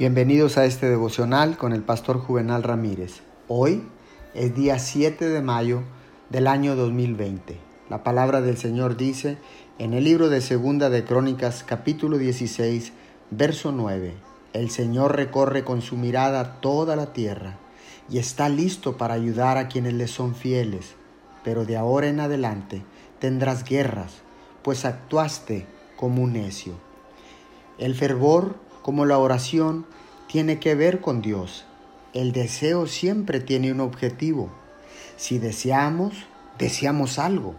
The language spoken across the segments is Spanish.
Bienvenidos a este devocional con el pastor Juvenal Ramírez. Hoy es día 7 de mayo del año 2020. La palabra del Señor dice en el libro de Segunda de Crónicas capítulo 16, verso 9, El Señor recorre con su mirada toda la tierra y está listo para ayudar a quienes le son fieles, pero de ahora en adelante tendrás guerras, pues actuaste como un necio. El fervor como la oración tiene que ver con Dios. El deseo siempre tiene un objetivo. Si deseamos, deseamos algo.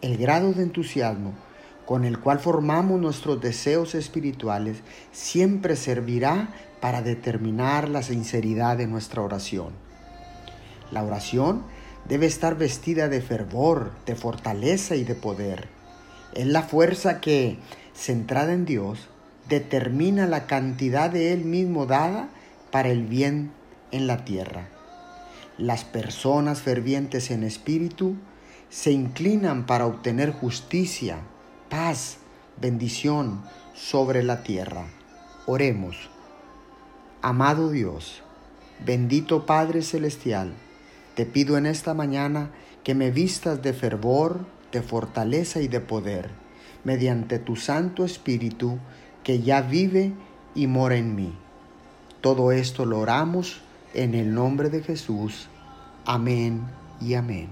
El grado de entusiasmo con el cual formamos nuestros deseos espirituales siempre servirá para determinar la sinceridad de nuestra oración. La oración debe estar vestida de fervor, de fortaleza y de poder. Es la fuerza que, centrada en Dios, determina la cantidad de Él mismo dada para el bien en la tierra. Las personas fervientes en espíritu se inclinan para obtener justicia, paz, bendición sobre la tierra. Oremos. Amado Dios, bendito Padre Celestial, te pido en esta mañana que me vistas de fervor, de fortaleza y de poder, mediante tu Santo Espíritu que ya vive y mora en mí. Todo esto lo oramos en el nombre de Jesús. Amén y amén.